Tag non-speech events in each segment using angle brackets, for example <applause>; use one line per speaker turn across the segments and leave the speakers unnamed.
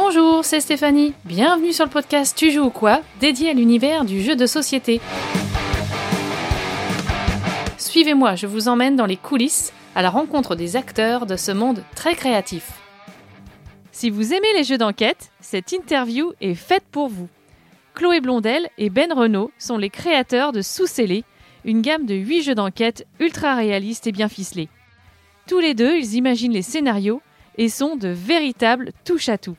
Bonjour, c'est Stéphanie. Bienvenue sur le podcast Tu joues ou quoi dédié à l'univers du jeu de société. Suivez-moi, je vous emmène dans les coulisses à la rencontre des acteurs de ce monde très créatif. Si vous aimez les jeux d'enquête, cette interview est faite pour vous. Chloé Blondel et Ben Renault sont les créateurs de Sous-Scellé, une gamme de 8 jeux d'enquête ultra réalistes et bien ficelés. Tous les deux, ils imaginent les scénarios et sont de véritables touche-à-tout.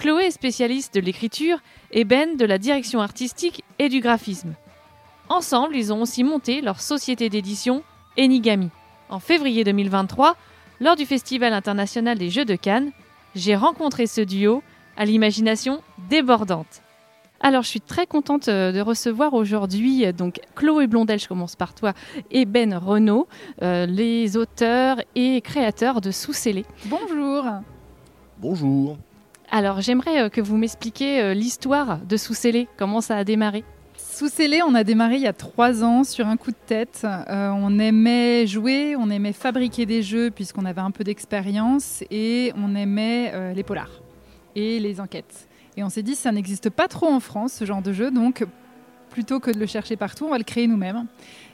Chloé est spécialiste de l'écriture et Ben de la direction artistique et du graphisme. Ensemble, ils ont aussi monté leur société d'édition Enigami. En février 2023, lors du Festival international des Jeux de Cannes, j'ai rencontré ce duo à l'imagination débordante. Alors, je suis très contente euh, de recevoir aujourd'hui euh, donc Chloé Blondel, je commence par toi, et Ben Renault, euh, les auteurs et créateurs de Sous-Scellé.
Bonjour.
Bonjour.
Alors, j'aimerais que vous m'expliquiez l'histoire de Sous-Scellé, comment ça a démarré?
Sous-Scellé, on a démarré il y a trois ans sur un coup de tête. on aimait jouer, on aimait fabriquer des jeux puisqu'on avait un peu d'expérience et on aimait les polars et les enquêtes. Et on s'est dit, ça n'existe pas trop en France, ce genre de jeu, donc plutôt que de le chercher partout, on va le créer nous-mêmes.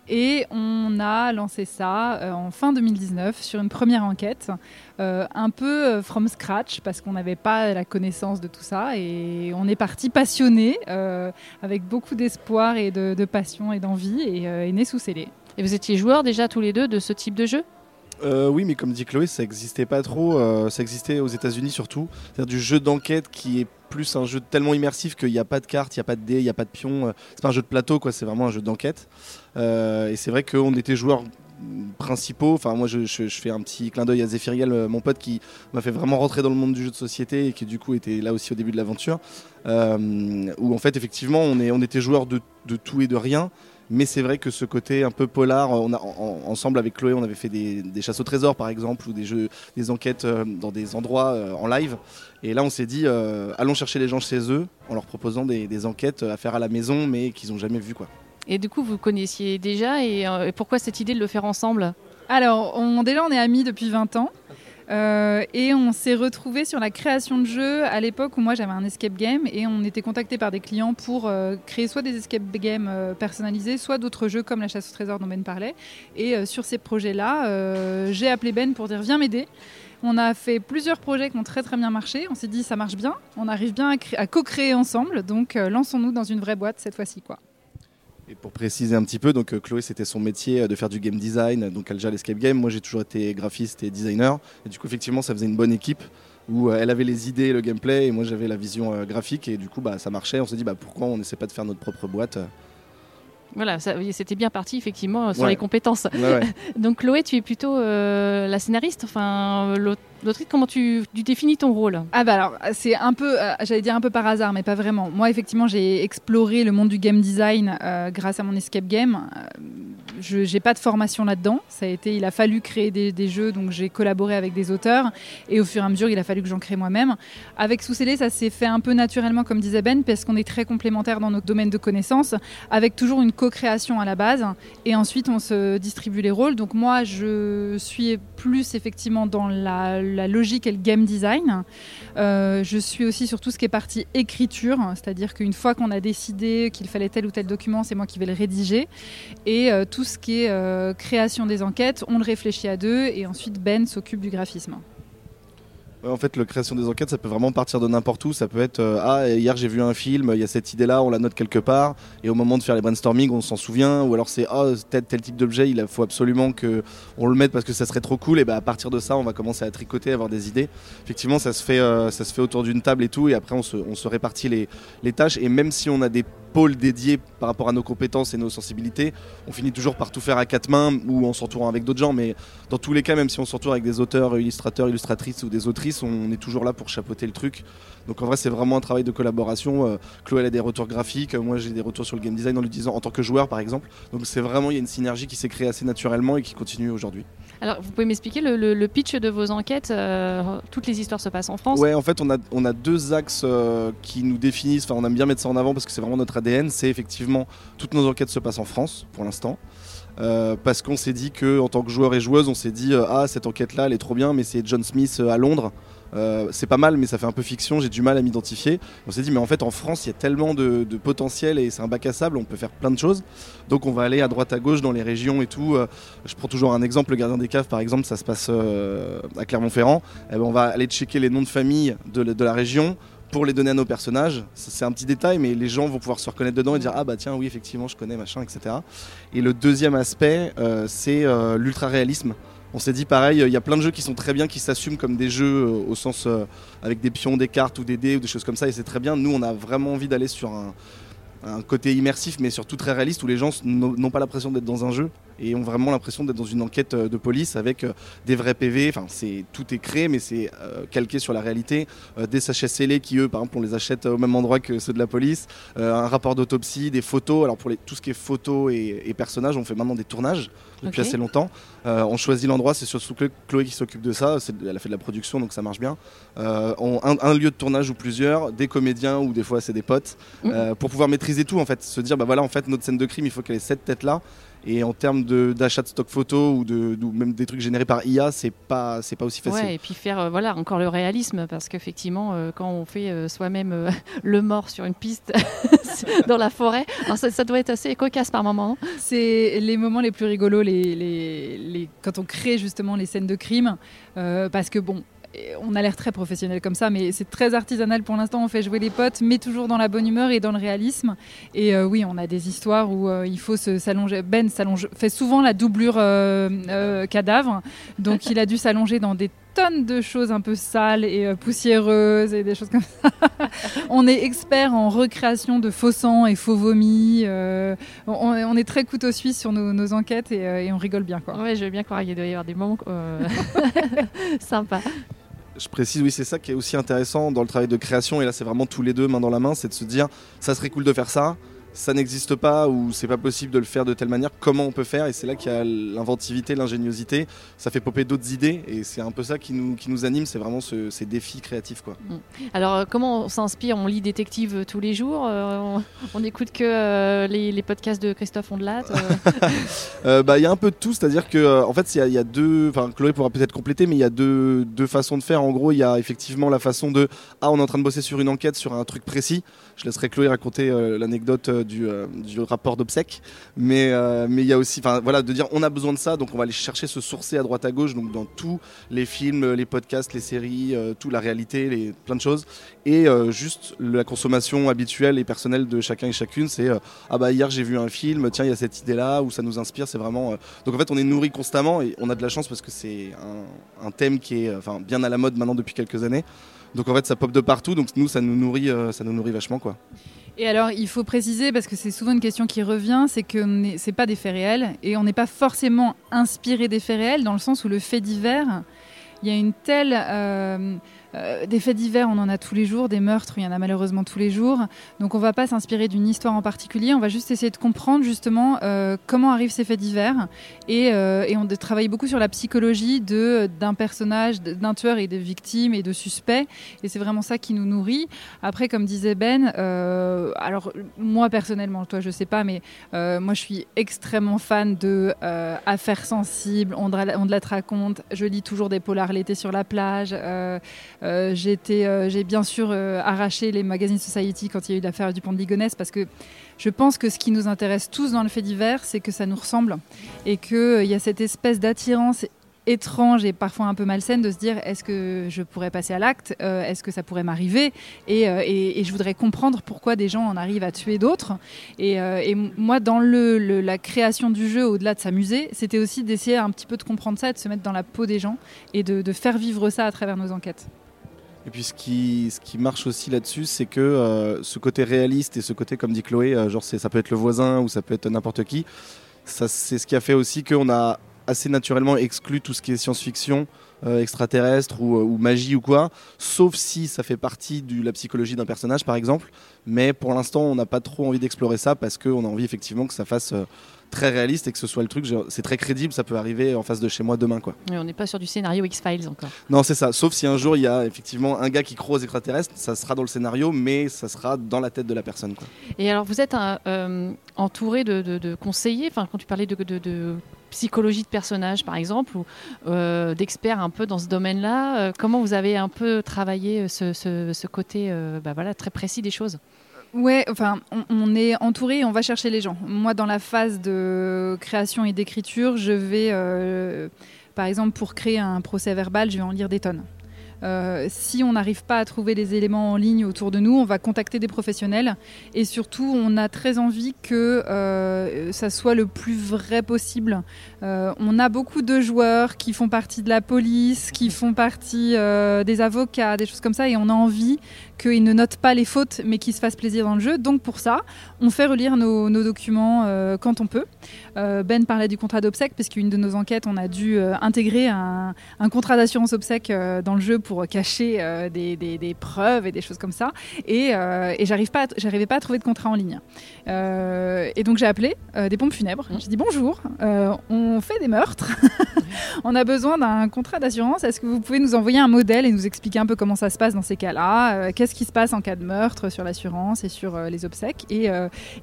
Et on a lancé ça euh, en fin 2019 sur une première enquête, euh, un peu euh, from scratch parce qu'on n'avait pas la connaissance de tout ça. Et on est parti passionné, avec beaucoup d'espoir et de, passion et d'envie, et est né sous scellé.
Et vous étiez joueurs déjà tous les deux de ce type de jeu?
Oui, mais comme dit Chloé, ça n'existait pas trop. ça existait aux États-Unis surtout. C'est-à-dire du jeu d'enquête qui est plus un jeu tellement immersif qu'il n'y a pas de cartes, il n'y a pas de dés, il n'y a pas de pions. Euh, c'est pas un jeu de plateau, quoi. C'est vraiment un jeu d'enquête. Euh, et c'est vrai qu'on était joueurs principaux. Enfin, moi, je, fais un petit clin d'œil à Zéphiriel, euh, mon pote, qui m'a fait vraiment rentrer dans le monde du jeu de société et qui, du coup, était là aussi au début de l'aventure. où, en fait, effectivement, on, est, on était joueurs de, de tout et de rien. Mais c'est vrai que ce côté un peu polar, on a, ensemble avec Chloé, on avait fait des, chasses au trésor par exemple, ou des jeux, des enquêtes euh, dans des endroits euh, en live. Et là, on s'est dit, euh, allons chercher les gens chez eux en leur proposant des, enquêtes à faire à la maison, mais qu'ils n'ont jamais vu quoi.
Et du coup, vous connaissiez déjà, et, pourquoi cette idée de le faire ensemble?
Alors, on, déjà, on est amis depuis 20 ans. Euh, et on s'est retrouvé sur la création de jeux à l'époque où moi j'avais un escape game et on était contacté par des clients pour euh, créer soit des escape games euh, personnalisés, soit d'autres jeux comme la chasse au trésor dont Ben parlait. Et sur ces projets-là, j'ai appelé Ben pour dire viens m'aider. On a fait plusieurs projets qui ont très très bien marché. On s'est dit ça marche bien, on arrive bien à, à co-créer ensemble, donc lançons-nous dans une vraie boîte cette fois-ci quoi.
Et pour préciser un petit peu, donc euh, Chloé c'était son métier euh, de faire du game design, donc elle gère l'escape game. Moi j'ai toujours été graphiste et designer. Et du coup effectivement ça faisait une bonne équipe où euh, elle avait les idées, le gameplay et moi j'avais la vision graphique et du coup bah, ça marchait. On s'est dit bah, pourquoi on n'essaie pas de faire notre propre boîte
voilà, c'était bien parti effectivement sur les compétences. <laughs> Donc Chloé, tu es plutôt la scénariste, enfin l'autre L'autrice, comment tu, définis ton rôle?
Ah bah alors, c'est un peu, euh, j'allais dire un peu par hasard, mais pas vraiment. Moi, effectivement, j'ai exploré le monde du game design euh, grâce à mon escape game. Euh, je n'ai pas de formation là-dedans. Ça a été, il a fallu créer des, jeux, donc j'ai collaboré avec des auteurs, et au fur et à mesure, il a fallu que j'en crée moi-même. Avec sous ça s'est fait un peu naturellement, comme disait Ben, parce qu'on est très complémentaires dans nos domaines de connaissances, avec toujours une co-création à la base, et ensuite on se distribue les rôles. Donc moi, je suis plus effectivement dans la la logique et le game design. Euh, je suis aussi sur tout ce qui est partie écriture, c'est-à-dire qu'une fois qu'on a décidé qu'il fallait tel ou tel document, c'est moi qui vais le rédiger. Et euh, tout ce qui est euh, création des enquêtes, on le réfléchit à deux et ensuite Ben s'occupe du graphisme
en fait, la création des enquêtes, ça peut vraiment partir de n'importe où. Ça peut être euh, Ah, hier j'ai vu un film, il y a cette idée-là, on la note quelque part. Et au moment de faire les brainstorming, on s'en souvient. Ou alors c'est Ah, tel, type d'objet, il faut absolument qu'on le mette parce que ça serait trop cool. Et bah, à partir de ça, on va commencer à tricoter, avoir des idées. Effectivement, ça se fait, euh, ça se fait autour d'une table et tout. Et après, on se, on répartit les tâches. Et même si on a des pôle dédié par rapport à nos compétences et nos sensibilités. On finit toujours par tout faire à quatre mains ou en s'entourant avec d'autres gens, mais dans tous les cas, même si on s'entoure avec des auteurs, illustrateurs, illustratrices ou des autrices, on est toujours là pour chapeauter le truc. Donc en vrai, c'est vraiment un travail de collaboration. Euh, Chloé elle a des retours graphiques, moi j'ai des retours sur le game design en l'utilisant en tant que joueur par exemple. Donc c'est vraiment, il y a une synergie qui s'est créée assez naturellement et qui continue aujourd'hui.
Alors vous pouvez m'expliquer le, pitch de vos enquêtes euh, Toutes les histoires se passent en France
Ouais, en fait on a, on a deux axes euh, qui nous définissent, enfin on aime bien mettre ça en avant parce que c'est vraiment notre C'est effectivement, toutes nos enquêtes se passent en France pour l'instant. parce qu'on s'est dit que en tant que joueur et joueuse, on s'est dit ah cette enquête là elle est trop bien, mais c'est John Smith à Londres euh, c'est pas mal, mais ça fait un peu fiction, j'ai du mal à m'identifier. On s'est dit, mais en fait, en France, il y a tellement de, potentiel et c'est un bac à sable, on peut faire plein de choses. Donc, on va aller à droite, à gauche dans les régions et tout. Euh, je prends toujours un exemple, le gardien des caves, par exemple, ça se passe euh, à Clermont-Ferrand. Eh ben, on va aller checker les noms de famille de la région pour les donner à nos personnages. C'est un petit détail, mais les gens vont pouvoir se reconnaître dedans et dire Ah bah tiens, oui, effectivement, je connais, machin, etc. Et le deuxième aspect, euh, c'est euh, l'ultra-réalisme. On s'est dit pareil, il y a plein de jeux qui sont très bien, qui s'assument comme des jeux euh, au sens euh, avec des pions, des cartes ou des dés ou des choses comme ça, et c'est très bien. Nous, on a vraiment envie d'aller sur un, un côté immersif, mais surtout très réaliste, où les gens n'ont pas l'impression d'être dans un jeu et ont vraiment l'impression d'être dans une enquête euh, de police avec euh, des vrais PV. Enfin, c'est tout est créé, mais c'est euh, calqué sur la réalité. Euh, des sachets scellés qui, eux, par exemple, on les achète au même endroit que ceux de la police. Euh, un rapport d'autopsie, des photos. Alors pour les, tout ce qui est photos et, et personnages, on fait maintenant des tournages depuis assez longtemps. On choisit l'endroit, c'est surtout Chloé- qui s'occupe de ça. Elle a fait de la production, donc ça marche bien. On- un, un lieu de tournage ou plusieurs, des comédiens ou des fois c'est des potes, euh, pour pouvoir maîtriser tout en fait. Se dire, bah voilà, en fait, notre scène de crime, il faut qu'elle ait cette tête là. Et en termes de- d'achat de, stock photo ou, de, ou même des trucs générés par IA, c'est pas, c'est pas aussi facile.
Ouais, et puis faire euh, voilà encore le réalisme parce qu'effectivement euh, quand on fait euh, soi-même euh, <laughs> le mort sur une piste <laughs> dans la forêt, alors ça, ça doit être assez cocasse par moment. hein.
C'est les moments les plus rigolos les, les- les- quand on crée justement les scènes de crime. euh, parce que bon. On a l'air très professionnel comme ça, mais c'est très artisanal pour l'instant. On fait jouer les potes, mais toujours dans la bonne humeur et dans le réalisme. Et euh, oui, on a des histoires où euh, il faut se- s'allonger. Ben s'allonge, fait souvent la doublure euh, cadavre, donc il a dû s'allonger dans des tonnes de choses un peu sales et poussiéreuses et des choses comme ça. <laughs> on est expert en recréation de faux sang et faux vomis. euh, on, on est très couteau suisse sur nos, nos enquêtes et, et on rigole bien. Quoi.
Ouais, je veux bien croire qu'il doit y avoir des moments euh, <laughs> sympas.
Je précise, oui, c'est ça qui est aussi intéressant dans le travail de création, et là c'est vraiment tous les deux main dans la main, c'est de se dire, ça serait cool de faire ça, ça n'existe pas ou c'est pas possible de le faire de telle manière, comment on peut faire? Et c'est là qu'il y a l'inventivité, l'ingéniosité, ça fait popper d'autres idées, et c'est un peu ça qui nous, qui nous anime, c'est vraiment ce- ces défis créatifs. Quoi.
Alors euh, comment on s'inspire? On lit détective euh, tous les jours euh, on, on écoute que euh, les, les podcasts de Christophe Ondelat Euh, <laughs>
bah, Il y a un peu de tout, c'est-à-dire que en fait, il y, y a deux. Enfin, Chloé pourra peut-être compléter, mais il y a deux, deux façons de faire. En gros, il y a effectivement la façon de Ah, on est en train de bosser sur une enquête, sur un truc précis. Je laisserai Chloé raconter euh, l'anecdote euh, du, euh, du rapport d'obsèques. Mais mais il y a aussi, enfin voilà, de dire on a besoin de ça, donc on va aller chercher se sourcer à droite à gauche, donc dans tous les films, les podcasts, les séries, tout la réalité, les, plein de choses. Et juste la consommation habituelle et personnelle de chacun et chacune, c'est ah bah hier j'ai vu un film, tiens il y a cette idée là, où ça nous inspire, c'est vraiment. Donc en fait on est nourri constamment et on a de la chance parce que c'est un, un thème qui est enfin bien à la mode maintenant depuis quelques années. Donc en fait ça pop de partout, donc nous ça nous nourrit, euh, ça nous nourrit vachement quoi.
Et alors, il faut préciser, parce que c'est souvent une question qui revient, c'est que c'est pas des faits réels et on n'est pas forcément inspiré des faits réels dans le sens où le fait divers, il y a une telle. euh, euh, des faits divers, on en a tous les jours, des meurtres, il y en a malheureusement tous les jours. Donc on va pas s'inspirer d'une histoire en particulier, on va juste essayer de comprendre justement euh, comment arrivent ces faits divers. Et, euh, on de- travaille beaucoup sur la psychologie de- d'un personnage, de- d'un tueur et de victimes et de suspects. Et c'est vraiment ça qui nous nourrit. Après, comme disait Ben, alors moi personnellement, toi je sais pas, mais moi je suis extrêmement fan de affaires sensibles, on, te la te raconte. Je lis toujours des polars l'été sur la plage. Euh, euh, j'ai bien sûr euh, arraché les magazines Society quand il y a eu l'affaire du pont de Ligonnès parce que je pense que ce qui nous intéresse tous dans le fait divers, c'est que ça nous ressemble et qu'il y a cette espèce d'attirance étrange et parfois un peu malsaine de se dire est-ce que je pourrais passer à l'acte Est-ce que ça pourrait m'arriver et, je voudrais comprendre pourquoi des gens en arrivent à tuer d'autres. Et, moi, dans la création du jeu, au-delà de s'amuser, c'était aussi d'essayer un petit peu de comprendre ça, de se mettre dans la peau des gens et de faire vivre ça à travers nos enquêtes.
Et puis ce qui, marche aussi là-dessus, c'est que euh, ce côté réaliste et ce côté, comme dit Chloé, euh, genre ça peut être le voisin ou ça peut être n'importe qui, c'est ce qui a fait aussi qu'on a assez naturellement exclu tout ce qui est science-fiction, euh, extraterrestre ou, euh, ou magie ou quoi, sauf si ça fait partie de la psychologie d'un personnage par exemple. Mais pour l'instant, on n'a pas trop envie d'explorer ça parce qu'on a envie effectivement que ça fasse euh, très réaliste et que ce soit le truc, c'est très crédible, ça peut arriver en face de chez moi demain quoi.
Et on n'est pas sur du scénario X-Files encore.
Non, c'est ça. Sauf si un jour il y a effectivement un gars qui croit aux extraterrestres, ça sera dans le scénario, mais ça sera dans la tête de la personne. Quoi.
Et alors, vous êtes un, euh, entouré de, de- de conseillers? Enfin, quand tu parlais de, de- de psychologie de personnage, par exemple, ou d'experts un peu dans ce domaine-là. comment vous avez un peu travaillé ce, côté bah très précis des choses?
Ouais, enfin, on, est entouré et on va chercher les gens. Moi, dans la phase de création et d'écriture, je vais, par exemple, pour créer un procès verbal, je vais en lire des tonnes. Euh, si on n'arrive pas à trouver les éléments en ligne autour de nous, on va contacter des professionnels. Et surtout, on a très envie que euh, ça soit le plus vrai possible. Euh, on a beaucoup de joueurs qui font partie de la police, qui font partie des avocats, des choses comme ça, et on a envie qu'ils ne notent pas les fautes, mais qu'ils se fassent plaisir dans le jeu. Donc pour ça, on fait relire nos, documents quand on peut. ben parlait du contrat d'obsèque, parce qu'une de nos enquêtes, on a dû intégrer un, un contrat d'assurance obsèque dans le jeu pour cacher euh, des, preuves et des choses comme ça. Et, euh, et j'arrive pas, j'arrivais pas à trouver de contrat en ligne. Euh, et donc j'ai appelé des pompes funèbres. Mmh. J'ai dit bonjour, on fait des meurtres. <laughs> on a besoin d'un contrat d'assurance. Est-ce que vous pouvez nous envoyer un modèle et nous expliquer un peu comment ça se passe dans ces cas-là? Qu'est-ce qui se passe en cas de meurtre sur l'assurance et sur les obsèques? Et,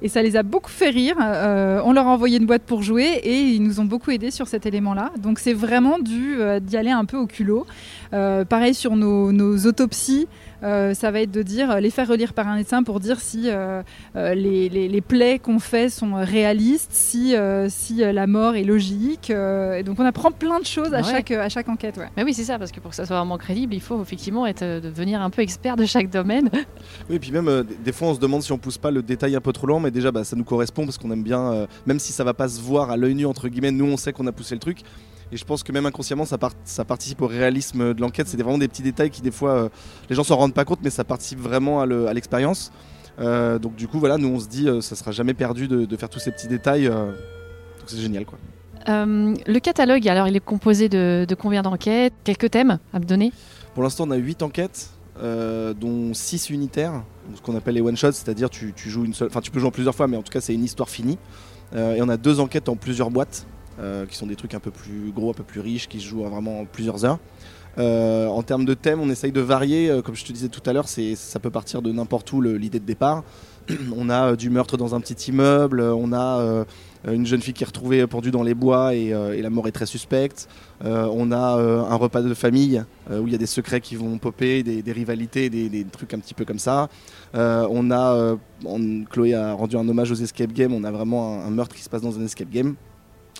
et, ça les a beaucoup fait rire. on leur a envoyé une boîte pour jouer et ils nous ont beaucoup aidés sur cet élément-là. Donc c'est vraiment dû d'y aller un peu au culot. pareil sur nos, autopsies, euh, ça va être de dire, euh, les faire relire par un médecin pour dire si euh, les, plaies qu'on fait sont réalistes, si, si la mort est logique. et donc on apprend plein de choses à, chaque, à chaque enquête. Ouais.
Mais oui, c'est ça, parce que pour que ça soit vraiment crédible, il faut effectivement être, devenir un peu expert de chaque domaine. <laughs>
Oui, et puis même des fois on se demande si on pousse pas le détail un peu trop loin, mais déjà bah, ça nous correspond parce qu'on aime bien, même si ça va pas se voir à l'œil nu, entre guillemets, nous on sait qu'on a poussé le truc. Et je pense que même inconsciemment, ça, ça participe au réalisme de l'enquête. C'est vraiment des petits détails qui, des fois, euh, les gens s'en rendent pas compte, mais ça participe vraiment à l'expérience. Euh, donc, du coup, voilà, nous, on se dit, euh, ça sera jamais perdu de, faire tous ces petits détails. donc, c'est génial, quoi.
le catalogue, alors, il est composé de, combien d'enquêtes? Quelques thèmes à me donner?
Pour l'instant, on a 8 enquêtes. dont 6 unitaires, ce qu'on appelle les one shots, c'est-à-dire tu, tu joues une seule, enfin tu peux jouer en plusieurs fois, mais en tout cas c'est une histoire finie. et on a deux enquêtes en plusieurs boîtes, qui sont des trucs un peu plus gros, un peu plus riches, qui se jouent vraiment plusieurs heures. Euh, en termes de thème, on essaye de varier. Euh, comme je te disais tout à l'heure, ça peut partir de n'importe où l'idée de départ. <clears throat> on a du meurtre dans un petit immeuble, on a une jeune fille qui est retrouvée pendue dans les bois et, la mort est très suspecte. on a un repas de famille où il y a des secrets qui vont popper, des, rivalités, des, trucs un petit peu comme ça. on a, Chloé a rendu un hommage aux escape games. On a vraiment un meurtre qui se passe dans un escape game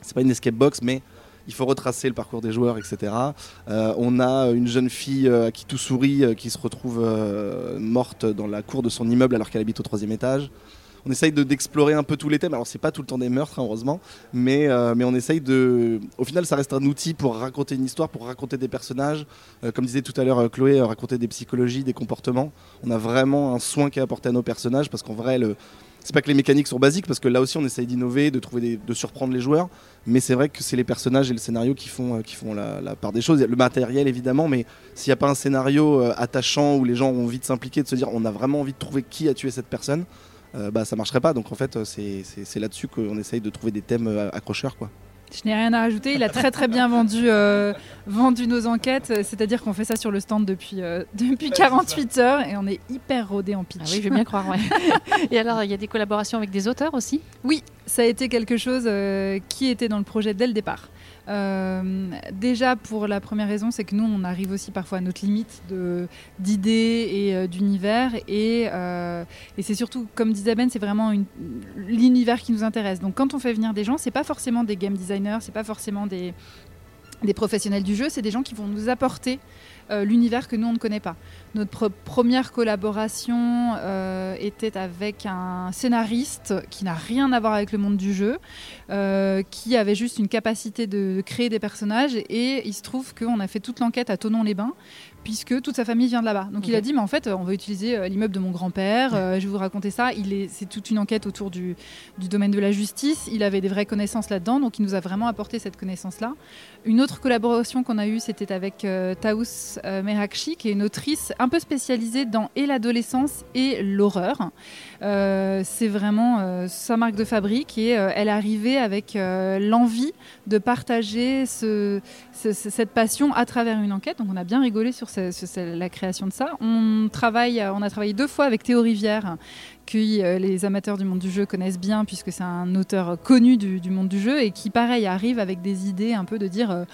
c'est pas une escape box, mais il faut retracer le parcours des joueurs, etc. Euh, on a une jeune fille euh, à qui tout sourit, euh, qui se retrouve morte dans la cour de son immeuble alors qu'elle habite au troisième étage. On essaye d'explorer un peu tous les thèmes. Alors c'est pas tout le temps des meurtres, hein, heureusement, mais, mais on essaye de. Au final, ça reste un outil pour raconter une histoire, pour raconter des personnages. comme disait tout à l'heure Chloé, raconter des psychologies, des comportements. On a vraiment un soin qui est apporté à nos personnages parce qu'en vrai, le, c'est pas que les mécaniques sont basiques parce que là aussi on essaye d'innover, de trouver de surprendre les joueurs, mais c'est vrai que c'est les personnages et le scénario qui font, euh, la, part des choses. Le matériel évidemment, mais s'il n'y a pas un scénario euh, attachant où les gens ont envie de s'impliquer, de se dire on a vraiment envie de trouver qui a tué cette personne, euh, bah ça marcherait pas. Donc en fait c'est là-dessus qu'on essaye de trouver des thèmes accrocheurs quoi.
Je n'ai rien à rajouter. Il a très très bien vendu, euh, vendu nos enquêtes. C'est-à-dire qu'on fait ça sur le stand depuis, euh, <laughs> depuis 48 heures et on est hyper rodé en pitch. Ah
oui, je veux bien croire. <laughs> et alors, il y a des collaborations avec des auteurs aussi?
Oui, ça a été quelque chose euh, qui était dans le projet dès le départ. Euh, déjà, pour la première raison, c'est que nous, on arrive aussi parfois à notre limite d'idées et euh, d'univers. Et, euh, et c'est surtout, comme disait Ben, c'est vraiment l'univers qui nous intéresse. Donc, quand on fait venir des gens, c'est pas forcément des game designers, c'est pas forcément des, des professionnels du jeu, c'est des gens qui vont nous apporter euh, l'univers que nous, on ne connaît pas. Notre première collaboration euh, était avec un scénariste qui n'a rien à voir avec le monde du jeu, euh, qui avait juste une capacité de créer des personnages. Et il se trouve qu'on a fait toute l'enquête à Tonon-les-Bains, puisque toute sa famille vient de là-bas. Donc il a dit, mais en fait, on va utiliser euh, l'immeuble de mon grand-père, euh, je vais vous raconter ça. Il est, c'est toute une enquête autour du, du, domaine de la justice. Il avait des vraies connaissances là-dedans, donc il nous a vraiment apporté cette connaissance-là. Une autre collaboration qu'on a eue, c'était avec euh, Taous Merakchi, qui est une autrice un peu spécialisée dans et l'adolescence et l'horreur. C'est vraiment sa marque de fabrique et elle est arrivée avec l'envie de partager ce, cette passion à travers une enquête. Donc on a bien rigolé sur la création de ça. On, travaille, on a travaillé deux fois avec Théo Rivière, que les amateurs du monde du jeu connaissent bien, puisque c'est un auteur connu du, monde du jeu, et qui, pareil, arrive avec des idées un peu de dire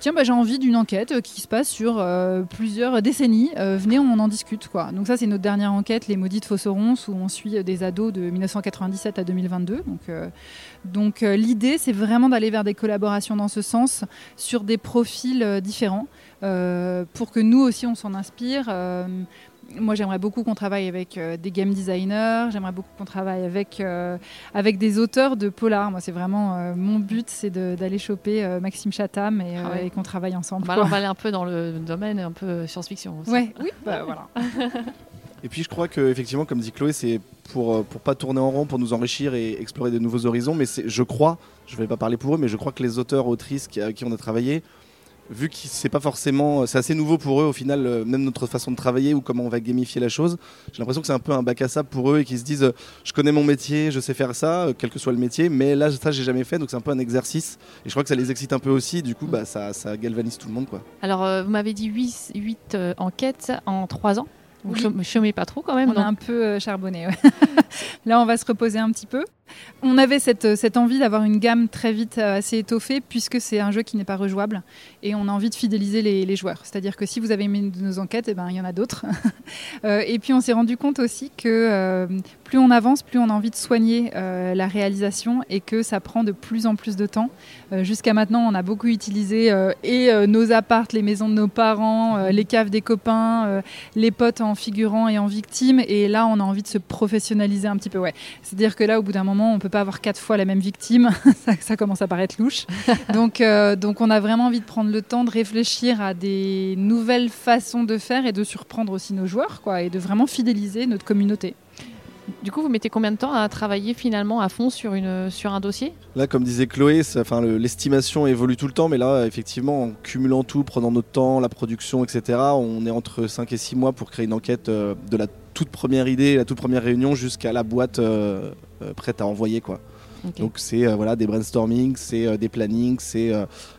tiens, bah, j'ai envie d'une enquête qui se passe sur plusieurs décennies, venez, on en discute. Quoi. Donc ça, c'est notre dernière enquête, Les Maudites Fosserons, où on suit des ados de 1997 à 2022. Donc, donc l'idée, c'est vraiment d'aller vers des collaborations dans ce sens, sur des profils différents. Euh, pour que nous aussi on s'en inspire. Euh, moi, j'aimerais beaucoup qu'on travaille avec euh, des game designers, j'aimerais beaucoup qu'on travaille avec, avec des auteurs de polar. Moi, c'est vraiment mon but, c'est d'aller choper Maxime Chatham et, ah et qu'on travaille ensemble.
on va aller un peu dans le domaine un peu science-fiction aussi.
Ouais, oui, bah, voilà. <laughs>
Et puis je crois que effectivement, comme dit Chloé, c'est pour pour pas tourner en rond, pour nous enrichir et explorer de nouveaux horizons. Mais je crois, je vais pas parler pour eux, mais je crois que les auteurs autrices qui, avec qui on a travaillé vu que c'est pas forcément, c'est assez nouveau pour eux au final, euh, même notre façon de travailler ou comment on va gamifier la chose. J'ai l'impression que c'est un peu un bac à sable pour eux et qu'ils se disent, euh, je connais mon métier, je sais faire ça, euh, quel que soit le métier, mais là ça j'ai jamais fait, donc c'est un peu un exercice. Et je crois que ça les excite un peu aussi. Du coup, bah ça, ça galvanise tout le monde, quoi.
Alors, vous m'avez dit 8, 8 enquêtes en 3 ans. Vous ne chômez pas trop quand même.
On a un peu charbonné. <laughs> Là, on va se reposer un petit peu. On avait cette, cette envie d'avoir une gamme très vite euh, assez étoffée puisque c'est un jeu qui n'est pas rejouable et on a envie de fidéliser les, joueurs. C'est-à-dire que si vous avez aimé nos enquêtes, eh ben, il y en a d'autres. <laughs> Euh, et puis on s'est rendu compte aussi que euh, plus on avance, plus on a envie de soigner la réalisation et que ça prend de plus en plus de temps. Jusqu'à maintenant, on a beaucoup utilisé et nos appartes, les maisons de nos parents, les caves des copains, les potes en figurant et en victime. Et là, on a envie de se professionnaliser un petit peu. Ouais. C'est-à-dire que là, au bout d'un moment, on ne peut pas avoir quatre fois la même victime. <laughs> ça, commence à paraître louche. <laughs> donc, euh, donc, on a vraiment envie de prendre le temps de réfléchir à des nouvelles façons de faire et de surprendre aussi nos joueurs, quoi, et de vraiment fidéliser notre communauté.
Du coup, vous mettez combien de temps à travailler finalement à fond sur, une, sur un dossier?
Là, comme disait Chloé, l'estimation évolue tout le temps, mais là, effectivement, en cumulant tout, prenant notre temps, la production, etc., on est entre 5 et 6 mois pour créer une enquête euh, de la toute première idée, la toute première réunion jusqu'à la boîte euh, euh, prête à envoyer. quoi. Donc c'est euh, voilà des brainstorming, c'est des plannings, c'est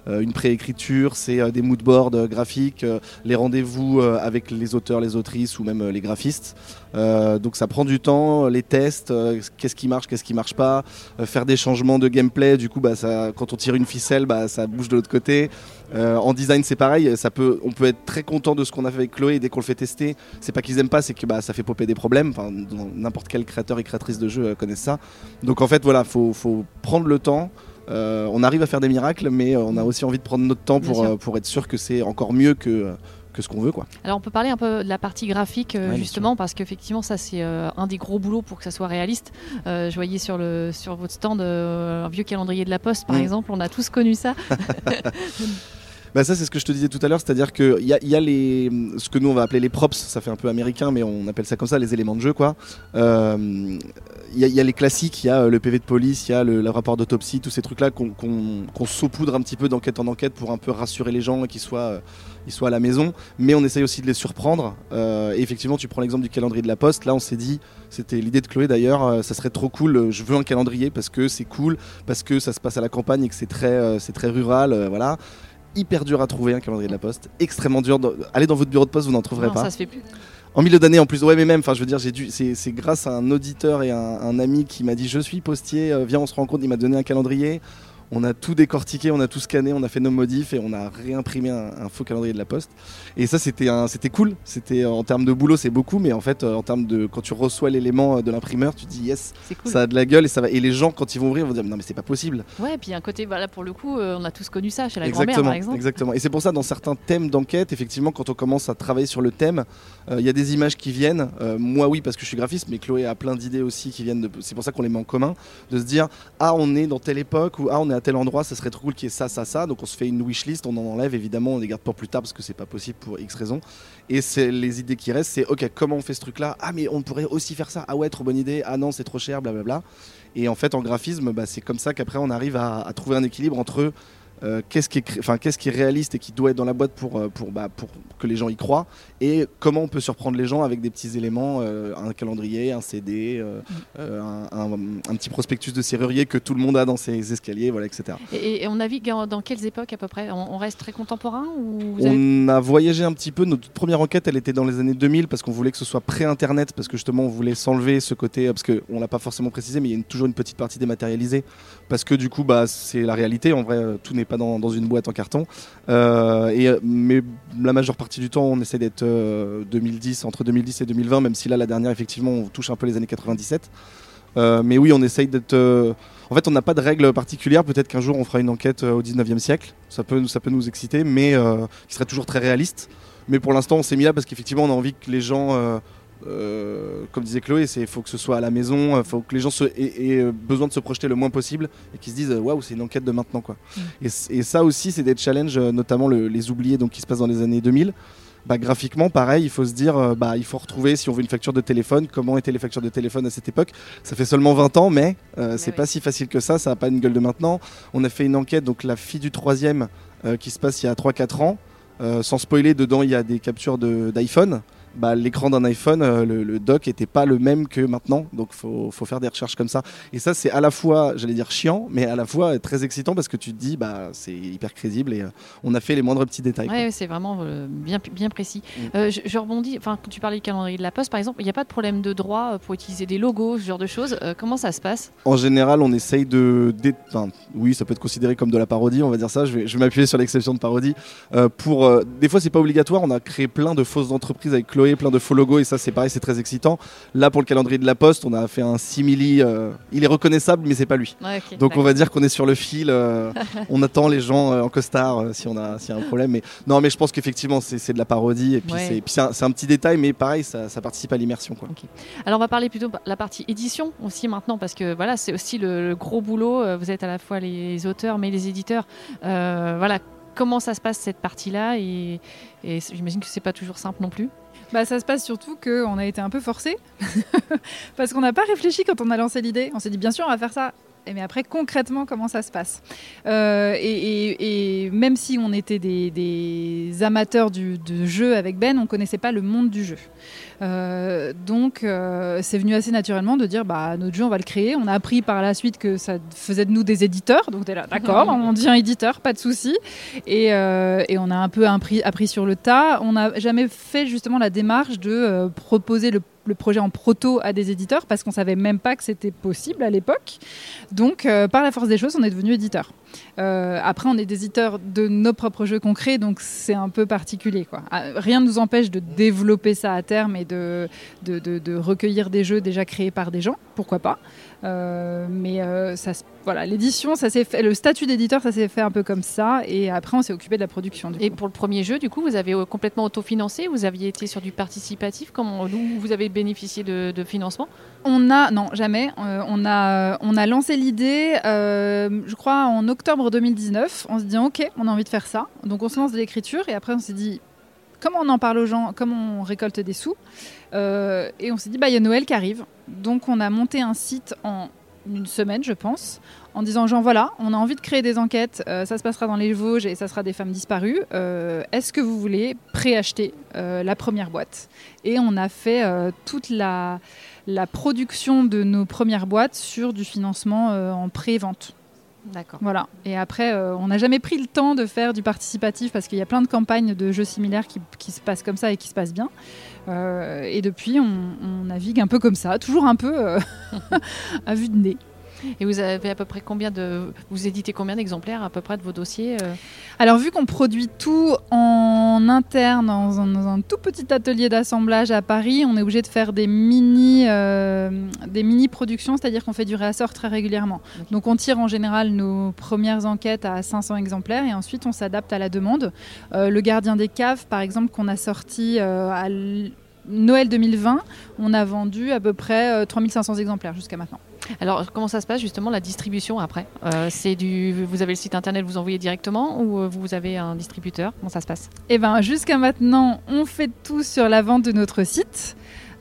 une préécriture, c'est des moodboards graphiques, les rendez-vous avec les auteurs, les autrices ou même les graphistes. donc ça prend du temps, les tests, qu'est-ce qui marche, qu'est-ce qui marche pas, faire des changements de gameplay. Du coup, bah, quand on tire une ficelle, bah, ça bouge de l'autre côté. Euh, en design, c'est pareil. On peut être très content de ce qu'on a fait avec Chloé dès qu'on le fait tester, c'est pas qu'ils aiment pas, c'est que bah, ça fait popper des problèmes. N'importe quel créateur et créatrice de euh, connaissent ça. Donc en fait, voilà, faut prendre le temps. Euh, on arrive à faire des miracles, mais on a aussi envie de prendre notre temps pour, pour être sûr que c'est encore mieux que que ce qu'on veut. Quoi.
Alors on peut parler un peu de la partie graphique justement parce qu'effectivement ça c'est un des gros boulots pour que ça soit réaliste. je voyais sur, le, sur votre stand un vieux calendrier de la poste par exemple, on a tous connu ça. <laughs>
Bah ça c'est ce que je te disais tout à l'heure, c'est-à-dire qu'il y a, y a les, ce que nous on va appeler les props, ça fait un peu américain mais on appelle ça comme ça, les éléments de jeu quoi. Euh, il y, a les classiques, il y a euh, le PV de police, il y a le, rapport d'autopsie, tous ces trucs-là qu'on saupoudre un petit peu d'enquête en enquête pour un peu rassurer les gens et qu'ils soient, euh, soient à la maison. Mais on essaye aussi de les surprendre. effectivement, tu prends l'exemple du calendrier de la Poste. Là, on s'est dit, c'était l'idée de Chloé d'ailleurs, ça serait trop cool. Je veux un calendrier parce que c'est cool, parce que ça se passe à la campagne et que c'est très, c'est très rural, voilà hyper dur à trouver un calendrier de la poste, extrêmement dur. Allez dans votre bureau de poste, vous n'en trouverez
non,
pas.
Ça se fait plus.
En milieu d'année en plus, ouais, mais même, enfin, je veux dire, j'ai dû, c'est grâce à un auditeur et un, ami qui m'a dit, je suis postier, euh, viens, on se rencontre. Il m'a donné un calendrier on a tout décortiqué, on a tout scanné, on a fait nos modifs et on a réimprimé un, faux calendrier de la poste. Et ça, c'était c'était cool. C'était en termes de boulot, c'est beaucoup, mais en fait, euh, en termes de quand tu reçois l'élément euh, de l'imprimeur, tu dis yes, ça a de la gueule et ça va. Et les gens, quand ils vont ouvrir, vont dire non mais c'est pas possible.
Ouais, et puis un côté, voilà, pour le coup, euh, on a tous connu ça chez la grand-mère, par exemple.
Exactement. Et c'est pour ça, dans certains thèmes d'enquête, effectivement, quand on commence à travailler sur le thème, il y a des images qui viennent. moi, oui, parce que je suis graphiste, mais Chloé a plein d'idées aussi qui viennent. De... C'est pour ça qu'on les met en commun, de se dire ah on est dans telle époque ou ah on est à tel endroit, ça serait trop cool qu'il y ait ça, ça, ça. Donc on se fait une wishlist, on en enlève évidemment, on les garde pour plus tard parce que c'est pas possible pour X raisons. Et c'est les idées qui restent, c'est ok, comment on fait ce truc-là? Ah, mais on pourrait aussi faire ça. Ah ouais, trop bonne idée. Ah non, c'est trop cher, blablabla. Et en fait, en graphisme, bah, c'est comme ça qu'après on arrive à, trouver un équilibre entre euh, qu'est-ce qui, est enfin, qu'est-ce qui est réaliste et qui doit être dans la boîte pour, euh, pour, bah, pour que les gens y croient, et comment on peut surprendre les gens avec des petits éléments, euh, un calendrier, un CD, euh, un, un- un petit prospectus de serrurier que tout le monde a dans ses escaliers, voilà, etc.
Et, et on navigue dans quelles époques à peu près? On, on reste très contemporain ou vous avez-
On a voyagé un petit peu. Notre première enquête, elle était dans les années 2000 parce qu'on voulait que ce soit pré-internet, parce que justement, on voulait s'enlever ce côté, parce qu'on l'a pas forcément précisé, mais il y a une- toujours une petite partie dématérialisée, parce que du coup, bah, c'est la réalité. En vrai, tout n'est pas dans, une boîte en carton. Euh, et, euh, mais la majeure partie du temps, on essaie d'être euh, 2010, entre 2010 et 2020, même si là, la dernière, effectivement, on touche un peu les années 97. Euh, mais oui, on essaye d'être. euh, En fait, on n'a pas de règles particulières. Peut-être qu'un jour, on fera une enquête euh, au 19e siècle. Ça peut, ça peut nous exciter, mais euh, qui serait toujours très réaliste. Mais pour l'instant, on s'est mis là parce qu'effectivement, on a envie que les gens, euh, euh, comme disait Chloé, il faut que ce soit à la maison, il faut que les gens se- aient, aient, euh, besoin de se projeter le moins possible et qu'ils se disent euh, waouh, c'est une enquête de maintenant. Quoi. Et, c- et ça aussi, c'est des challenges, euh, notamment le- les oubliés donc, qui se passent dans les années 2000. Bah, graphiquement, pareil, il faut se dire, euh, bah, il faut retrouver, si on veut une facture de téléphone, comment étaient les factures de téléphone à cette époque. Ça fait seulement 20 ans, mais euh, c'est pas si facile que ça, ça n'a pas une gueule de maintenant. On a fait une enquête, donc la fille du troisième, euh, qui se passe il y a 3-4 ans. Euh, sans spoiler, dedans il y a des captures de- d'iPhone. Bah, L'écran d'un iPhone, euh, le, le dock était pas le même que maintenant, donc faut, faut faire des recherches comme ça. Et ça, c'est à la fois, j'allais dire chiant, mais à la fois très excitant parce que tu te dis, bah, c'est hyper crédible et euh, on a fait les moindres petits détails.
ouais, c'est vraiment euh, bien, bien précis.
Mm.
Je, je rebondis, enfin, quand tu parlais du calendrier de la Poste, par exemple, il n'y a pas de problème de droit pour utiliser des logos, ce genre de choses. Comment ça se passe?
En général, on essaye de. enfin, oui, ça peut être considéré comme de la parodie, on va dire ça. Je vais, je vais m'appuyer sur l'exception de parodie. Pour, des fois, c'est pas obligatoire. On a créé plein de fausses entreprises avec Chloé, plein de faux logos, et ça, c'est pareil, c'est très excitant. Là, pour le calendrier de la Poste, on a fait un simili. euh, il est reconnaissable, mais c'est pas lui.
Ouais,
Donc, on va dire qu'on est sur le fil. euh, <laughs> on attend les gens euh, en costard si on a, s'il y a un problème. Mais non, mais je pense qu'effectivement, c'est, de la parodie. Et puis,
Ouais.
c'est, un, petit détail, mais pareil, ça, ça participe à l'immersion. Quoi.
Alors on va parler plutôt de la partie édition aussi maintenant parce que voilà c'est aussi le, le gros boulot. Vous êtes à la fois les auteurs mais les éditeurs. Voilà comment ça se passe cette partie-là? Et, et j'imagine que c'est pas toujours simple non plus.
Bah, ça se passe surtout qu'on a été un peu forcé <laughs> parce qu'on n'a pas réfléchi quand on a lancé l'idée. On s'est dit bien sûr on va faire ça. Mais après concrètement comment ça se passe Euh, et, et- et même si on était des, des amateurs du, de jeu avec Ben, on connaissait pas le monde du jeu. Euh, donc euh, c'est venu assez naturellement de dire bah notre jeu on va le créer. On a appris par la suite que ça faisait de nous des éditeurs. Donc t'es là d'accord, <laughs> on devient éditeur, pas de souci. Et, et on a un peu appris, appris sur le tas. On n'a jamais fait justement la démarche de proposer le, le projet en proto à des éditeurs parce qu'on savait même pas que c'était possible à l'époque. Donc, euh, par la force des choses, on est devenu éditeur. Euh, après, on est des éditeurs de nos propres jeux crée, donc c'est un peu particulier. Quoi. Ah, Rien ne nous empêche de développer ça à terme et de, de, de- de recueillir des jeux déjà créés par des gens, pourquoi pas. Euh, mais euh, ça, voilà, l'édition, ça s'est fait, le statut d'éditeur, ça s'est fait un peu comme ça, et après, on s'est occupé de la production. du
Et
coup.
pour le premier jeu du coup vous avez complètement autofinancé. Vous aviez été sur du participatif. Comment vous avez bénéficié de, de financement?
On a, non, jamais. Euh, on, a, on a lancé l'idée, je crois, en octobre 2019, en se disant, OK, on a envie de faire ça. Donc on se lance de l'écriture et après on s'est dit, comment on en parle aux gens, comment on récolte des sous. Euh, et on s'est dit, bah, il y a Noël qui arrive. Donc on a monté un site en une semaine, je pense, en disant, genre, voilà, on a envie de créer des enquêtes, euh, ça se passera dans les Vosges et ça sera des femmes disparues. Euh, Est-ce que vous voulez préacheter la première boîte? Et on a fait toute la la production de nos premières boîtes sur du financement en pré-vente.
D'accord.
Voilà. Et après, euh, on n'a jamais pris le temps de faire du participatif parce qu'il y a plein de campagnes de jeux similaires qui, se passent comme ça et qui se passent bien. Euh, et depuis, on, on navigue un peu comme ça, toujours un peu euh, <laughs> à vue de nez.
Et vous avez à peu près combien de vous éditez combien d'exemplaires à peu près de vos dossiers euh
Alors, vu qu'on produit tout en interne, dans un, dans un tout petit atelier d'assemblage à Paris, on est obligé de faire des mini, euh, des mini productions, c'est-à-dire qu'on fait du réassort très régulièrement. Donc, on tire en général nos premières enquêtes à 500 exemplaires et ensuite on s'adapte à la demande. Euh, le Gardien des caves, par exemple, qu'on a sorti euh, à l- Noël 2020, on a vendu à peu près euh, 3500 exemplaires jusqu'à maintenant.
Alors comment ça se passe justement la distribution après? Euh, C'est du vous avez le site internet vous envoyez directement ou euh, vous avez un distributeur? Comment ça se passe?
Eh ben, jusqu'à maintenant, on fait tout sur la vente de notre site.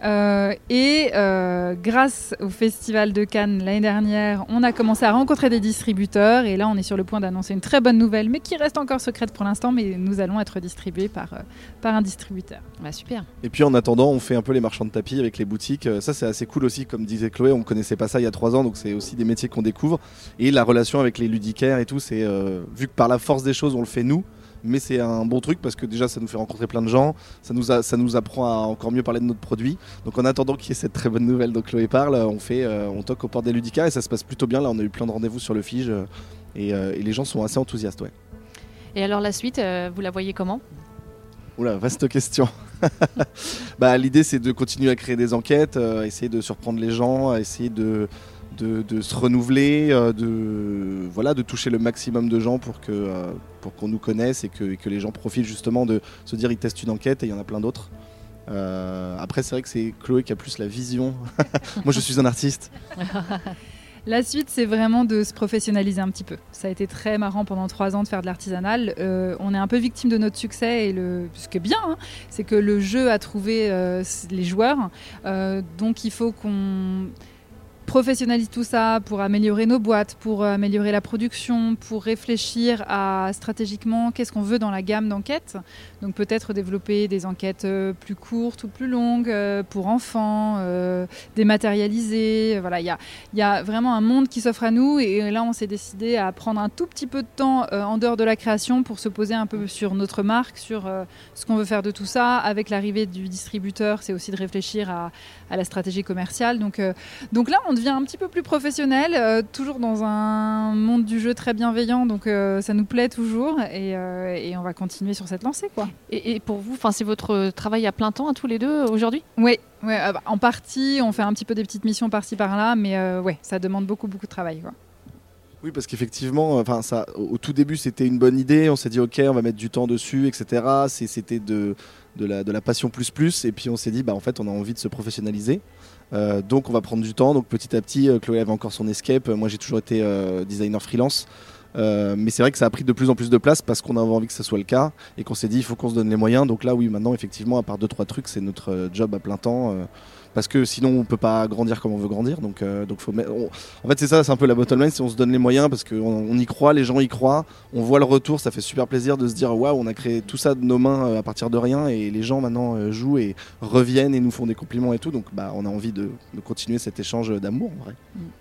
Euh, et euh, grâce au Festival de Cannes l'année dernière, on a commencé à rencontrer des distributeurs. Et là, on est sur le point d'annoncer une très bonne nouvelle, mais qui reste encore secrète pour l'instant. Mais nous allons être distribués par, euh, par un distributeur.
Bah, super.
Et puis en attendant, on fait un peu les marchands de tapis avec les boutiques. Ça, c'est assez cool aussi, comme disait Chloé. On connaissait pas ça il y a trois ans, donc c'est aussi des métiers qu'on découvre. Et la relation avec les ludicaires et tout, c'est euh, vu que par la force des choses, on le fait nous. Mais c'est un bon truc parce que déjà ça nous fait rencontrer plein de gens, ça nous, a- ça nous apprend à encore mieux parler de notre produit. Donc en attendant qu'il y ait cette très bonne nouvelle dont Chloé parle, on fait, euh, on toque aux portes des ludicaires et ça se passe plutôt bien. Là on a eu plein de rendez-vous sur le Fige euh, et, euh, et les gens sont assez enthousiastes. Ouais.
Et alors la suite, vous la voyez comment?
Oula, vaste question. <laughs> bah, L'idée, c'est de continuer à créer des enquêtes, essayer de surprendre les gens, essayer de, de, se renouveler, euh, de, voilà, de toucher le maximum de gens pour que euh, pour qu'on nous connaisse et que, les gens profitent justement de se dire ils testent une enquête et il y en a plein d'autres. Euh, après, c'est vrai que c'est Chloé qui a plus la vision. <laughs> Moi, je suis un artiste. <laughs>
La suite, c'est vraiment de se professionnaliser un petit peu. Ça a été très marrant pendant trois ans de faire de l'artisanal. On est un peu victime de notre succès et le, ce qui est bien, hein, c'est que le jeu a trouvé les joueurs. Donc il faut qu'on professionnalise tout ça pour améliorer nos boîtes, pour euh, améliorer la production, pour réfléchir à stratégiquement qu'est-ce qu'on veut dans la gamme d'enquêtes. Donc peut-être développer des enquêtes euh, plus courtes ou plus longues euh, pour enfants, euh, dématérialisées. Voilà, il y a, y a vraiment un monde qui s'offre à nous et là on s'est décidé à prendre un tout petit peu de temps en dehors de la création pour se poser un peu sur notre marque, sur ce qu'on veut faire de tout ça. Avec l'arrivée du distributeur, c'est aussi de réfléchir à, à la stratégie commerciale. Donc, donc là on devient un petit peu plus professionnel, euh, toujours dans un monde du jeu très bienveillant, donc euh, ça nous plaît toujours et, euh, et on va continuer sur cette lancée quoi.
et, et pour vous, enfin, c'est votre travail à plein temps à tous les deux aujourd'hui?
Oui, ouais, euh, en partie, on fait un petit peu des petites missions par-ci par-là, mais euh, ouais, ça demande beaucoup beaucoup de travail. Quoi.
Oui, parce qu'effectivement, enfin, ça, au tout début, c'était une bonne idée. On s'est dit, ok, on va mettre du temps dessus, etc. C'était de, de, la, de la passion plus plus. Et puis on s'est dit, bah, en fait, on a envie de se professionnaliser. Euh, donc on va prendre du temps. Donc petit à petit, euh, Chloé avait encore son escape. Moi, j'ai toujours été euh, designer freelance. Euh, mais c'est vrai que ça a pris de plus en plus de place parce qu'on avait envie que ce soit le cas et qu'on s'est dit il faut qu'on se donne les moyens. Donc là, oui, maintenant, effectivement, à part deux trois trucs, c'est notre euh, job à plein temps. Parce que sinon, on peut pas grandir comme on veut grandir. Donc, euh, donc faut on- en fait, c'est ça, c'est un peu la bottom line, c'est on se donne les moyens parce qu'on on y croit, les gens y croient, on voit le retour, ça fait super plaisir de se dire waouh, on a créé tout ça de nos mains euh, à partir de rien et les gens maintenant euh, jouent et reviennent et nous font des compliments et tout. Donc, bah, on a envie de, de continuer cet échange d'amour en vrai.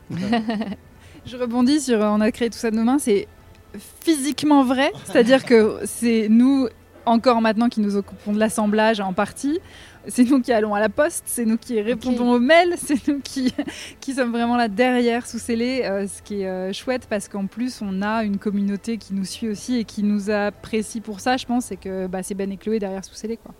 <laughs>
Je rebondis sur on a créé tout ça de nos mains, c'est physiquement vrai, c'est-à-dire que c'est nous encore maintenant qui nous occupons de l'assemblage en partie. C'est nous qui allons à la poste, c'est nous qui répondons aux mails, <laughs> c'est nous qui, qui sommes vraiment là derrière sous scellé, euh, ce qui est euh, chouette parce qu'en plus on a une communauté qui nous suit aussi et qui nous apprécie pour ça, je pense, c'est que bah, c'est Ben et Chloé derrière sous scellé. Quoi.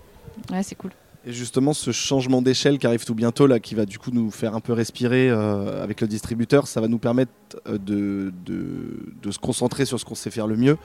Ouais, c'est cool.
Et justement, ce changement d'échelle qui arrive tout bientôt, là, qui va du coup nous faire un peu respirer euh, avec le distributeur, ça va nous permettre de, de, de se concentrer sur ce qu'on sait faire le mieux,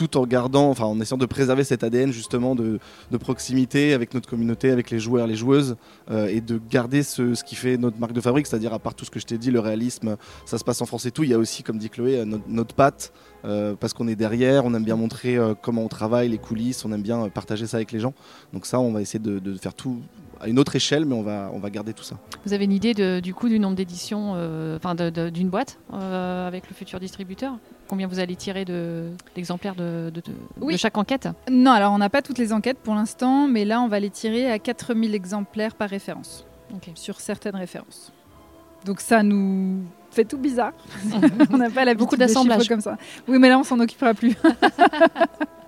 tout en gardant, enfin en essayant de préserver cet ADN justement de, proximité avec notre communauté, avec les joueurs, les joueuses, euh, et de garder ce, qui fait notre marque de fabrique, c'est-à-dire à part tout ce que je t'ai dit, le réalisme, ça se passe en France et tout, il y a aussi, comme dit Chloé, euh, notre, patte, euh, parce qu'on est derrière, on aime bien montrer comment on travaille, les coulisses, on aime bien partager ça avec les gens. Donc ça, on va essayer de faire tout à une autre échelle, mais on va, on va garder tout ça.
Vous avez une idée de- du coup du nombre d'éditions, euh, enfin de- de- d'une boîte euh, avec le futur distributeur? Combien vous allez tirer de- d'exemplaires de, de- de-
Oui.
de chaque enquête?
Non, alors on n'a pas toutes les enquêtes pour l'instant, mais là on va les tirer à 4000 exemplaires par référence.
Ok.
sur certaines références. Donc ça nous fait tout bizarre. <laughs> on n'a pas l'habitude
Beaucoup
des chiffres comme ça. Oui, mais là on s'en occupera plus. <laughs>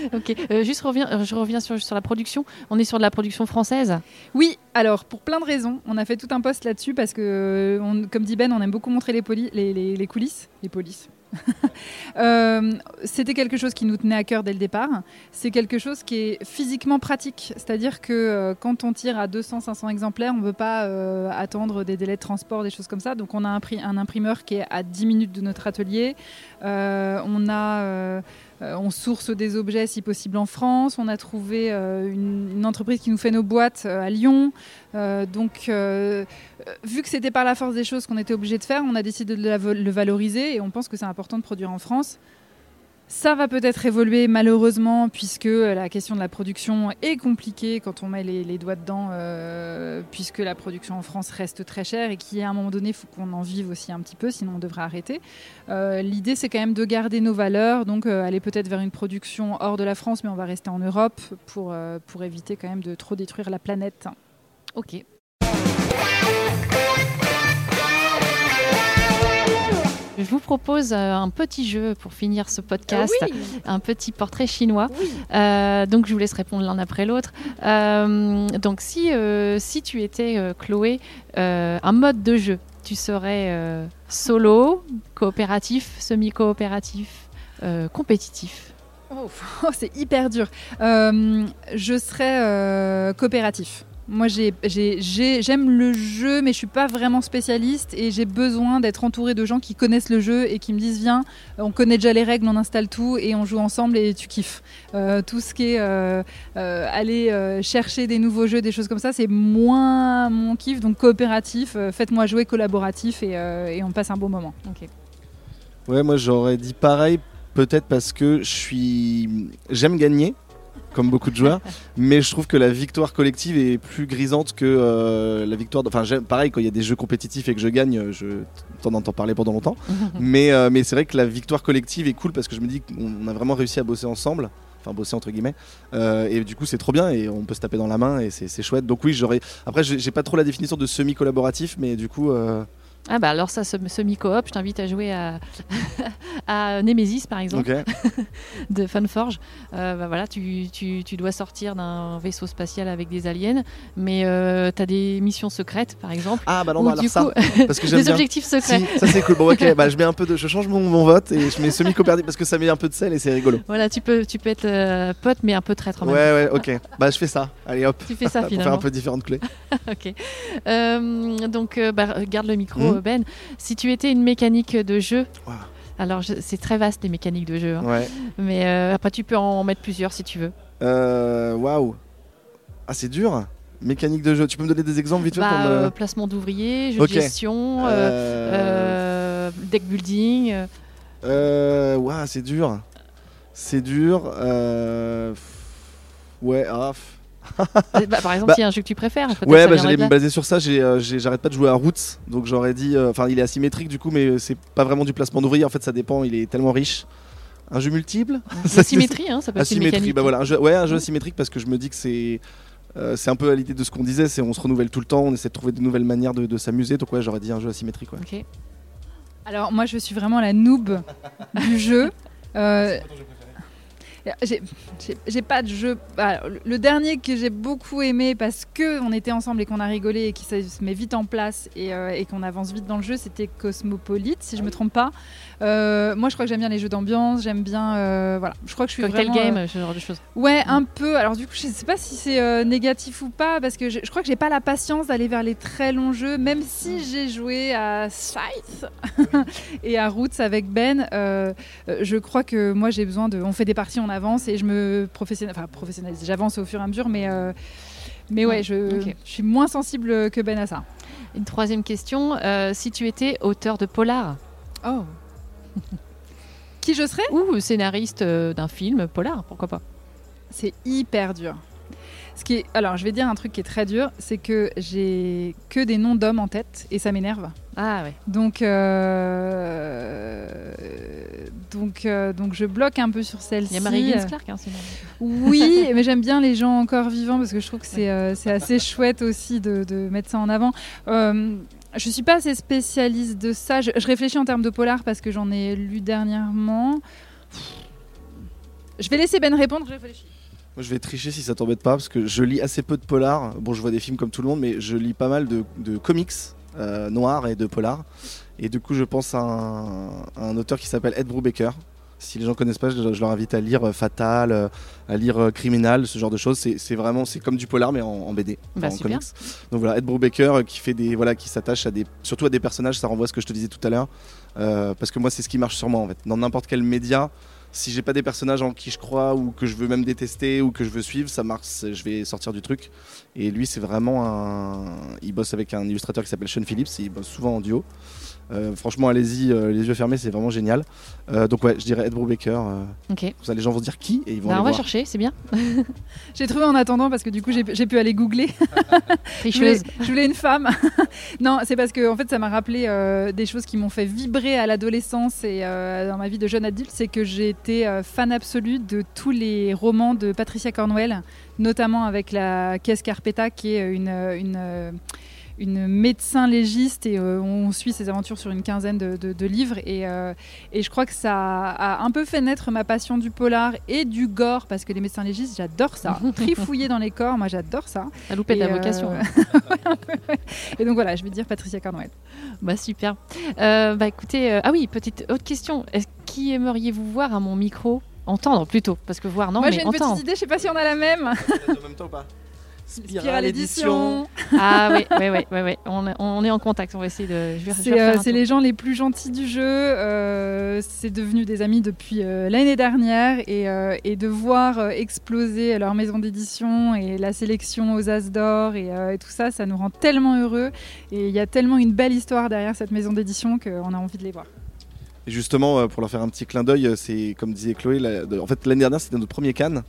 <laughs>
Ok, euh, juste reviens, euh, je reviens sur, la production. On est sur de la production française.
Oui, alors pour plein de raisons, on a fait tout un post là-dessus parce que, euh, comme dit Ben, on aime beaucoup montrer les, coulisses, les polices. <laughs> C'était quelque chose qui nous tenait à cœur dès le départ. C'est quelque chose qui est physiquement pratique, c'est-à-dire que quand on tire à 200-500 exemplaires, on ne veut pas attendre des délais de transport, des choses comme ça. Donc on a un, un imprimeur qui est à 10 minutes de notre atelier. On a euh, on source des objets si possible en France. On a trouvé euh, une, entreprise qui nous fait nos boîtes euh, à Lyon. Donc, vu que c'était par la force des choses qu'on était obligé de faire, on a décidé de la le valoriser et on pense que c'est important de produire en France. Ça va peut-être évoluer malheureusement puisque la question de la production est compliquée quand on met les, doigts dedans, euh, puisque la production en France reste très chère et qu'à un moment donné, il faut qu'on en vive aussi un petit peu, sinon on devrait arrêter. Euh, l'idée, c'est quand même de garder nos valeurs, donc euh, aller peut-être vers une production hors de la France, mais on va rester en Europe pour, pour éviter quand même de trop détruire la planète.
Ok. Je vous propose euh, un petit jeu pour finir ce podcast, un petit portrait chinois. Euh, donc je vous laisse répondre l'un après l'autre. Euh, donc si, si tu étais Chloé, un mode de jeu, tu serais solo, coopératif, semi-coopératif, compétitif?
Oh, <laughs> c'est hyper dur. je serais coopératif. Moi, j'aime le jeu, mais je suis pas vraiment spécialiste et j'ai besoin d'être entouré de gens qui connaissent le jeu et qui me disent viens, on connaît déjà les règles, on installe tout et on joue ensemble et tu kiffes. Euh, tout ce qui est euh, euh, aller chercher des nouveaux jeux, des choses comme ça, c'est moins mon kiff. Donc coopératif, faites-moi jouer collaboratif et, on passe un bon moment.
Ouais, moi j'aurais dit pareil, peut-être parce que je suis, j'aime gagner comme beaucoup de joueurs. <laughs> mais je trouve que la victoire collective est plus grisante que euh, la victoire. Enfin, pareil, quand il y a des jeux compétitifs et que je gagne, je t'en entends parler pendant longtemps. <laughs> mais euh, mais c'est vrai que la victoire collective est cool parce que je me dis qu'on a vraiment réussi à bosser ensemble. Enfin, bosser entre guillemets. Euh, et du coup, c'est trop bien et on peut se taper dans la main et c'est chouette. Donc, oui, j'aurais. Après, j'ai pas trop la définition de semi-collaboratif, mais du coup.
Ah bah alors ça, semi-coop, je t'invite à jouer à, <laughs> à Nemesis par exemple, <laughs> de Funforge. Euh, bah voilà, tu, tu, tu, dois sortir d'un vaisseau spatial avec des aliens, mais euh, tu as des missions secrètes par exemple.
Ah bah non, bah alors ça, <laughs>
parce que j'aime Des objectifs secrets.
ça c'est cool. Bon ok, bah, je mets un peu de, je change mon, mon vote et je mets semi-coopératif parce que ça met un peu de sel et c'est rigolo.
Voilà, tu peux, tu peux être euh, pote mais un peu traître en
même
Ouais
ouais, ok. Bah je fais ça. Allez hop.
Tu fais ça finalement.
Pour faire un peu différentes clés.
ok. Euh, donc bah, garde le micro. Hmm. Ben, si tu étais une mécanique de jeu, alors c'est très vaste les mécaniques de jeu, hein. mais euh, après tu peux en mettre plusieurs si tu veux.
Euh, waouh, ah c'est dur. Mécanique de jeu, tu peux me donner des exemples vite fait
bah, euh, Placement d'ouvriers, jeu de gestion, deck building.
waouh, c'est dur. C'est dur. Ouais, ah.
Bah, par exemple, s'il y a un jeu que tu préfères.
Ouais, bah, j'allais me baser sur ça. Euh, j'arrête pas de jouer à Roots, donc j'aurais dit. Euh, enfin, il est asymétrique du coup, mais c'est pas vraiment du placement d'ouvrier. En fait, ça dépend. Il est tellement riche. Un jeu multiple?
Asymétrie, hein, ça peut
Asymétrie, bah voilà. Un jeu, ouais, un jeu asymétrique parce que je me dis que c'est. Euh, c'est un peu à l'idée de ce qu'on disait, c'est on se renouvelle tout le temps, on essaie de trouver de nouvelles manières de, s'amuser. Donc ouais, j'aurais dit un jeu asymétrique. Ouais.
Alors moi, je suis vraiment la noob du jeu. J'ai pas de jeu. le dernier que j'ai beaucoup aimé parce que on était ensemble et qu'on a rigolé et qui se met vite en place et, euh, et qu'on avance vite dans le jeu, c'était Cosmopolite, si je me trompe pas. Euh, moi, je crois que j'aime bien les jeux d'ambiance, j'aime bien. Euh, voilà, je crois que je suis
vraiment. game, ce genre de choses.
Ouais, un peu. Alors, du coup, je sais pas si c'est négatif ou pas parce que je, crois que j'ai pas la patience d'aller vers les très longs jeux, même si j'ai joué à Scythe <laughs> et à Roots avec Ben. je crois que moi, j'ai besoin de. On fait des parties, on avance et je me professionnalise. Enfin, professionnalise. J'avance au fur et à mesure, mais. Mais ouais, je, je, suis moins sensible que Ben à ça.
Une troisième question, si tu étais auteur de polar
Oh <laughs> Qui je serais?
Ou scénariste euh, d'un film polar, pourquoi pas?
C'est hyper dur. Ce qui est... Alors, je vais dire un truc qui est très dur, c'est que j'ai que des noms d'hommes en tête et ça m'énerve.
Ah ouais.
Donc, euh, donc, euh, donc, je bloque un peu sur celle-ci.
Il y a Marie Clark, hein,
Oui, <laughs> mais j'aime bien les gens encore vivants parce que je trouve que c'est assez chouette aussi de, de, mettre ça en avant. Je suis pas assez spécialiste de ça. Je, réfléchis en termes de polar parce que j'en ai lu dernièrement. Je vais laisser Ben répondre. Je réfléchis.
Moi, je vais tricher si ça t'embête pas parce que je lis assez peu de polar. Bon, je vois des films comme tout le monde, mais je lis pas mal de, comics euh, noirs et de polar. Et du coup, je pense à un, auteur qui s'appelle Ed Brubaker, si les gens connaissent pas, je, leur invite à lire euh, Fatal, euh, à lire Criminal, ce genre de choses. C'est vraiment, c'est comme du polar mais en, BD,
bah,
en comics. Donc voilà, Ed Brubaker qui fait des, voilà, qui s'attache à des, surtout à des personnages. Ça renvoie à ce que je te disais tout à l'heure, parce que moi c'est ce qui marche sur moi en fait. Dans n'importe quel média, si j'ai pas des personnages en qui je crois ou que je veux même détester ou que je veux suivre, ça marche, je vais sortir du truc. Et lui, c'est vraiment un. Il bosse avec un illustrateur qui s'appelle Sean Phillips, et il bosse souvent en duo. Euh, franchement, allez-y, euh, les yeux fermés, c'est vraiment génial. Euh, donc ouais, je dirais Ed Brubaker. euh,
Ok.
comme ça, les gens vont se dire qui? Et ils vont
Bah,
aller
on va
voir.
chercher, c'est bien. <laughs>
J'ai trouvé en attendant parce que du coup j'ai pu aller googler. <laughs> Je voulais, je voulais une femme. <laughs> non, c'est parce que en fait, ça m'a rappelé euh, des choses qui m'ont fait vibrer à l'adolescence et euh, dans ma vie de jeune adulte. C'est que j'ai été euh, fan absolue de tous les romans de Patricia Cornwell, notamment avec la Caisse Carpeta, qui est une, une, euh, une médecin légiste et euh, on suit ses aventures sur une quinzaine de, de- de livres. Et, euh, et je crois que ça a un peu fait naître ma passion du polar et du gore parce que les médecins légistes, j'adore ça. <laughs> Trifouiller dans les corps, moi j'adore ça.
La loupette de
Et,
la
euh,
vocation. hein. <laughs>
Et donc voilà, je vais dire Patricia Cornwell.
Bah super. Euh, bah écoutez, euh, ah oui, petite autre question. Est-ce qui aimeriez-vous voir à mon micro? Entendre plutôt, parce que voir non,
Moi
mais
j'ai une
entendre.
petite idée, je sais pas si on a la même.
en même temps ou pas?
Spirale Édition. <laughs>
Ah oui, oui, oui, oui, oui. On, est- on est en contact. On va essayer de.
C'est euh, les gens les plus gentils du jeu. euh, c'est devenu des amis depuis euh, l'année dernière et, euh, et de voir euh, exploser leur maison d'édition et la sélection aux As d'or et, euh, et tout ça, ça nous rend tellement heureux. Et il y a tellement une belle histoire derrière cette maison d'édition qu'on a envie de les voir.
Et justement, pour leur faire un petit clin d'œil, c'est comme disait Chloé, la- de- en fait l'année dernière c'était notre premier Cannes.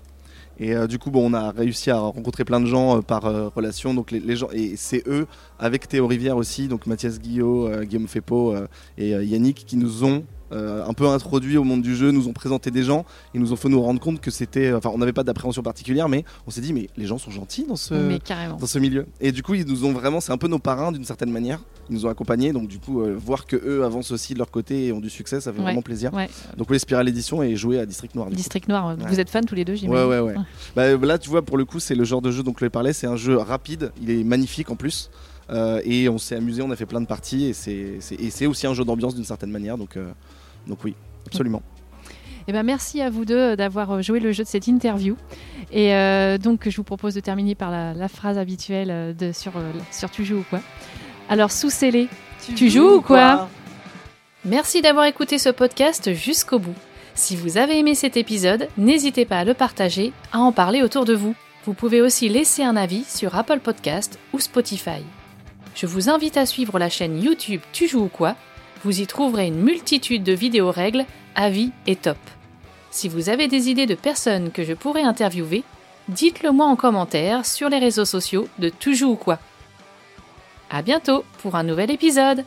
Et euh, du coup, bon, on a réussi à rencontrer plein de gens euh, par euh, relation. Donc les, gens et c'est eux avec Théo Rivière aussi, donc Mathias Guillot, Guillaume Fepo et Yannick qui nous ont euh, un peu introduits au monde du jeu, nous ont présenté des gens, ils nous ont fait nous rendre compte que c'était, enfin, on n'avait pas d'appréhension particulière, mais on s'est dit mais les gens sont gentils dans ce
Mais carrément.
dans ce milieu. Et du coup, ils nous ont vraiment, c'est un peu nos parrains d'une certaine manière. Ils nous ont accompagnés, donc du coup, euh, voir que eux avancent aussi de leur côté et ont du succès, ça fait
Ouais.
vraiment plaisir.
Ouais.
Donc oui, Spiral Édition et jouer à District Noir. coup.
District Noir.
Ouais.
Vous êtes fans tous les deux, j'imagine.
ouais, ouais. Bah, là, tu vois, pour le coup, c'est le genre de jeu dont je parlais. C'est un jeu rapide, il est magnifique en plus. Euh, et on s'est amusé, on a fait plein de parties. Et c'est c'est- et c'est aussi un jeu d'ambiance d'une certaine manière. Donc, euh, donc oui, absolument.
Eh ben, merci à vous deux d'avoir euh, joué le jeu de cette interview. Et euh, donc, je vous propose de terminer par la, la phrase habituelle euh, de, sur, sur Tu joues ou quoi Alors, sous scellé, tu joues ou quoi Merci d'avoir écouté ce podcast jusqu'au bout. Si vous avez aimé cet épisode, n'hésitez pas à le partager, à en parler autour de vous. Vous pouvez aussi laisser un avis sur Apple Podcast ou Spotify. Je vous invite à suivre la chaîne YouTube Tu joues ou quoi Vous y trouverez une multitude de vidéos règles, avis et top. Si vous avez des idées de personnes que je pourrais interviewer, dites-le moi en commentaire sur les réseaux sociaux de Tu joues ou quoi À bientôt pour un nouvel épisode